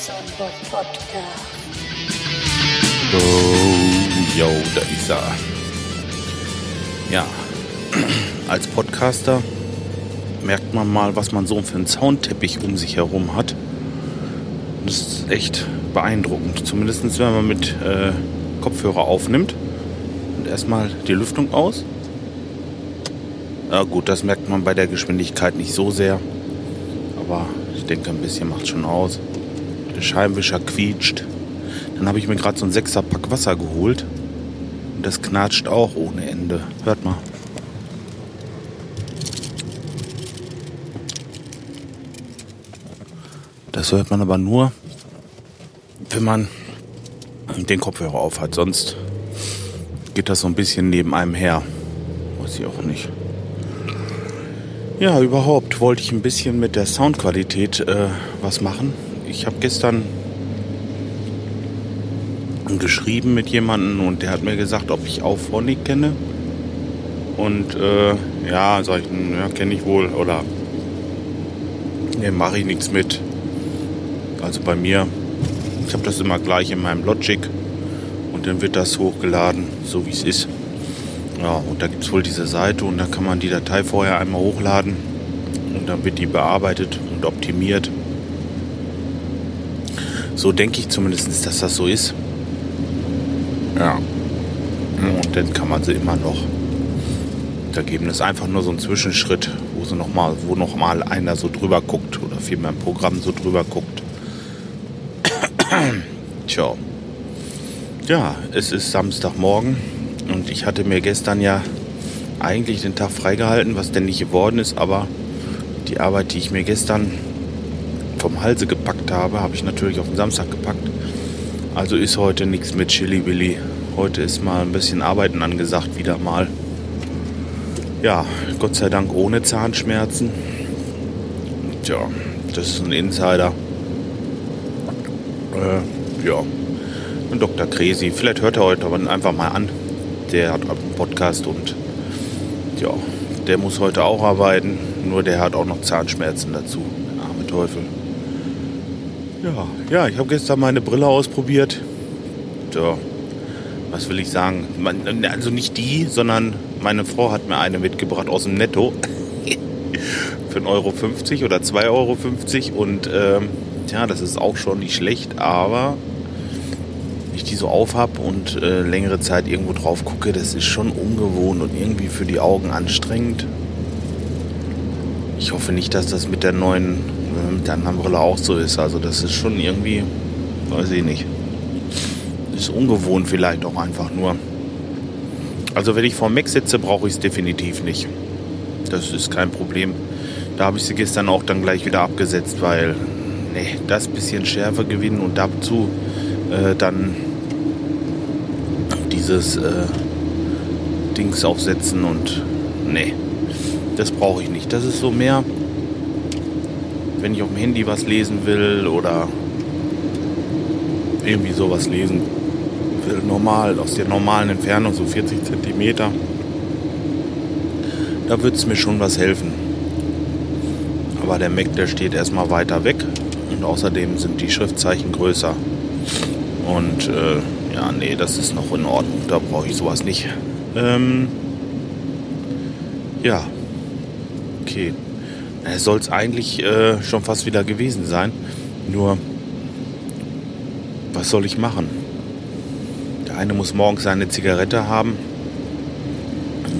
Soundboard Podcast. Oh, yo, da ist er. Ja, als Podcaster merkt man mal, was man so für einen Soundteppich um sich herum hat. Das ist echt beeindruckend. Zumindest wenn man mit äh, Kopfhörer aufnimmt. Und erstmal die Lüftung aus. Ja gut, das merkt man bei der Geschwindigkeit nicht so sehr. Aber ich denke, ein bisschen macht schon aus. Der Scheibenwischer quietscht. Dann habe ich mir gerade so ein Sechserpack Wasser geholt. Und das knatscht auch ohne Ende. Hört mal. Das hört man aber nur, wenn man den Kopfhörer auf hat. Sonst geht das so ein bisschen neben einem her. Weiß ich auch nicht. Ja, überhaupt wollte ich ein bisschen mit der Soundqualität äh, was machen. Ich habe gestern geschrieben mit jemandem und der hat mir gesagt, ob ich Auphonic kenne. Und äh, ja, sag ich, hm, ja, kenne ich wohl oder ne, mache ich nichts mit. Also bei mir, ich habe das immer gleich in meinem Logic und dann wird das hochgeladen, so wie es ist. Ja, und da gibt es wohl diese Seite und da kann man die Datei vorher einmal hochladen und dann wird die bearbeitet und optimiert. So denke ich zumindest, dass das so ist. Ja. Und dann kann man sie immer noch da geben. Das ist einfach nur so ein Zwischenschritt, wo sie noch mal, wo noch mal einer so drüber guckt oder vielmehr ein Programm so drüber guckt. Tja. Ja, es ist Samstagmorgen und ich hatte mir gestern ja eigentlich den Tag freigehalten, was denn nicht geworden ist, aber die Arbeit, die ich mir gestern vom Halse gepackt habe, habe ich natürlich auf den Samstag gepackt. Also ist heute nichts mit Chili Willy. Heute ist mal ein bisschen Arbeiten angesagt, wieder mal. Ja, Gott sei Dank ohne Zahnschmerzen. Tja, das ist ein Insider. Äh, ja, und Dr. Kresi. Vielleicht hört er heute aber einfach mal an. Der hat einen Podcast und ja, der muss heute auch arbeiten. Nur der hat auch noch Zahnschmerzen dazu. Arme Teufel. Ja, ja, ich habe gestern meine Brille ausprobiert. Ja, was will ich sagen? Also nicht die, sondern meine Frau hat mir eine mitgebracht aus dem Netto. Für 1,50 Euro oder 2,50 Euro. Und ähm, ja, das ist auch schon nicht schlecht, aber ich die so aufhab und äh, längere Zeit irgendwo drauf gucke, das ist schon ungewohnt und irgendwie für die Augen anstrengend. Ich hoffe nicht, dass das mit der neuen mit der anderen Brille auch so ist. Also das ist schon irgendwie, weiß ich nicht. Ist ungewohnt vielleicht auch einfach nur. Also wenn ich vor Mac sitze, brauche ich es definitiv nicht. Das ist kein Problem. Da habe ich sie gestern auch dann gleich wieder abgesetzt, weil nee, das bisschen Schärfe gewinnen und dazu äh, dann dieses äh, Dings aufsetzen und nee, das brauche ich nicht. Das ist so mehr wenn ich auf dem Handy was lesen will oder irgendwie sowas lesen will, normal, aus der normalen Entfernung, so 40 Zentimeter, da würde es mir schon was helfen. Aber der Mac, der steht erstmal weiter weg und außerdem sind die Schriftzeichen größer. Und äh, ja, nee, das ist noch in Ordnung, da brauche ich sowas nicht. Ähm, ja, okay. Es soll es eigentlich äh, schon fast wieder gewesen sein. Nur, was soll ich machen? Der eine muss morgens seine Zigarette haben,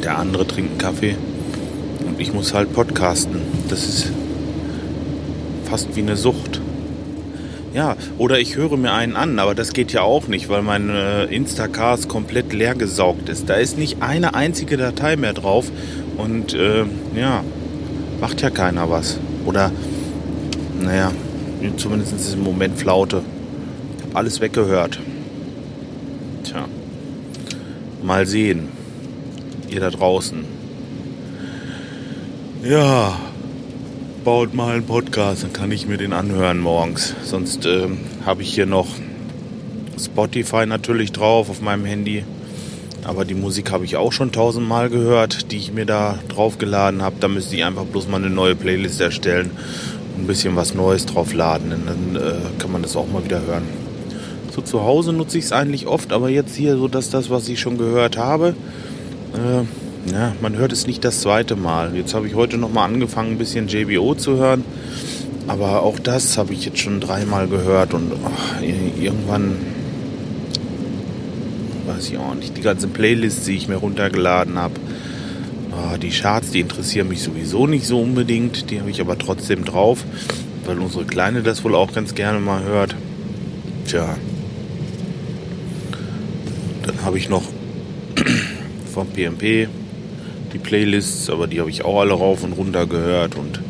der andere trinkt einen Kaffee und ich muss halt podcasten. Das ist fast wie eine Sucht. Ja, oder ich höre mir einen an, aber das geht ja auch nicht, weil mein äh, Instacast komplett leer gesaugt ist. Da ist nicht eine einzige Datei mehr drauf und äh, ja, macht ja keiner was. Oder, naja, zumindest ist im Moment Flaute. Ich habe alles weggehört. Tja, mal sehen. Ihr da draußen. Ja, baut mal einen Podcast, dann kann ich mir den anhören morgens. Sonst ähm, habe ich hier noch Spotify natürlich drauf auf meinem Handy. Aber die Musik habe ich auch schon tausendmal gehört, die ich mir da draufgeladen habe. Da müsste ich einfach bloß mal eine neue Playlist erstellen. ein bisschen was Neues drauf laden. Dann äh, kann man das auch mal wieder hören. So zu Hause nutze ich es eigentlich oft, aber jetzt hier so, dass das, was ich schon gehört habe, äh, ja, man hört es nicht das zweite Mal. Jetzt habe ich heute noch mal angefangen, ein bisschen JBO zu hören. Aber auch das habe ich jetzt schon dreimal gehört und oh, irgendwann weiß ich auch nicht. Die ganzen Playlists, die ich mir runtergeladen habe, oh, die Charts, die interessieren mich sowieso nicht so unbedingt. Die habe ich aber trotzdem drauf, weil unsere Kleine das wohl auch ganz gerne mal hört. Tja. Dann habe ich noch vom PMP die Playlists, aber die habe ich auch alle rauf und runter gehört und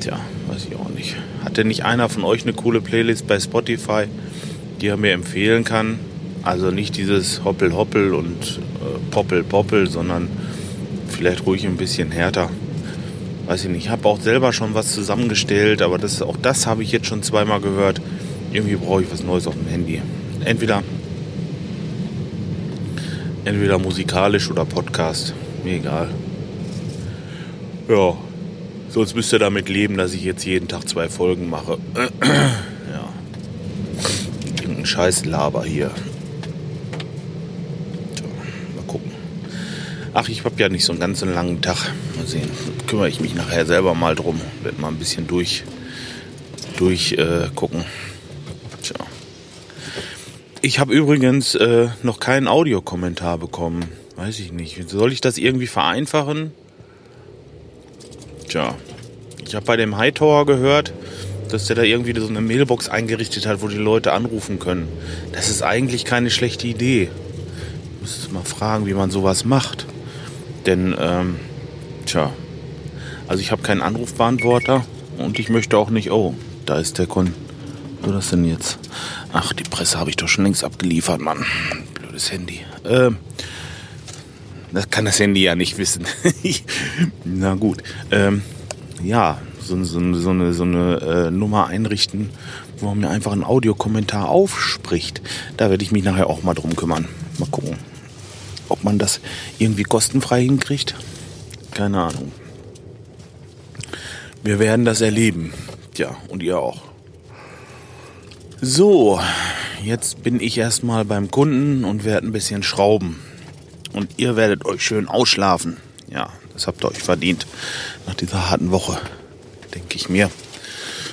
tja, weiß ich auch nicht. Hat denn nicht einer von euch eine coole Playlist bei Spotify, die er mir empfehlen kann? Also nicht dieses Hoppel Hoppel und äh, Poppel Poppel, sondern vielleicht ruhig ein bisschen härter. Weiß ich nicht. Ich habe auch selber schon was zusammengestellt, aber das, auch das habe ich jetzt schon zweimal gehört. Irgendwie brauche ich was Neues auf dem Handy. Entweder, entweder musikalisch oder Podcast. Mir egal. Ja, sonst müsst ihr damit leben, dass ich jetzt jeden Tag zwei Folgen mache. ja. Irgendein Scheiß Laber hier. Ach, ich habe ja nicht so einen ganz langen Tag. Mal sehen. Da kümmere ich mich nachher selber mal drum. Werde mal ein bisschen durch, durch äh, gucken. Tja. Ich habe übrigens äh, noch keinen Audiokommentar bekommen. Weiß ich nicht. Soll ich das irgendwie vereinfachen? Tja. Ich habe bei dem Hightower gehört, dass der da irgendwie so eine Mailbox eingerichtet hat, wo die Leute anrufen können. Das ist eigentlich keine schlechte Idee. Ich müsste mal fragen, wie man sowas macht. Denn, ähm, tja, also ich habe keinen Anrufbeantworter und ich möchte auch nicht, oh, da ist der Kunde. Wo das denn jetzt? Ach, die Presse habe ich doch schon längst abgeliefert, Mann. Blödes Handy. Ähm, das kann das Handy ja nicht wissen. Na gut. Ähm, ja, so, so, so eine, so eine äh, Nummer einrichten, wo man mir einfach einen Audiokommentar aufspricht. Da werde ich mich nachher auch mal drum kümmern. Mal gucken. Ob man das irgendwie kostenfrei hinkriegt, keine Ahnung. Wir werden das erleben. Ja, und ihr auch. So, jetzt bin ich erstmal beim Kunden und werde ein bisschen schrauben. Und ihr werdet euch schön ausschlafen. Ja, das habt ihr euch verdient. Nach dieser harten Woche, denke ich mir.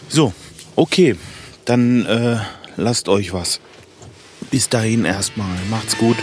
So, okay. Dann äh, lasst euch was. Bis dahin erstmal. Macht's gut.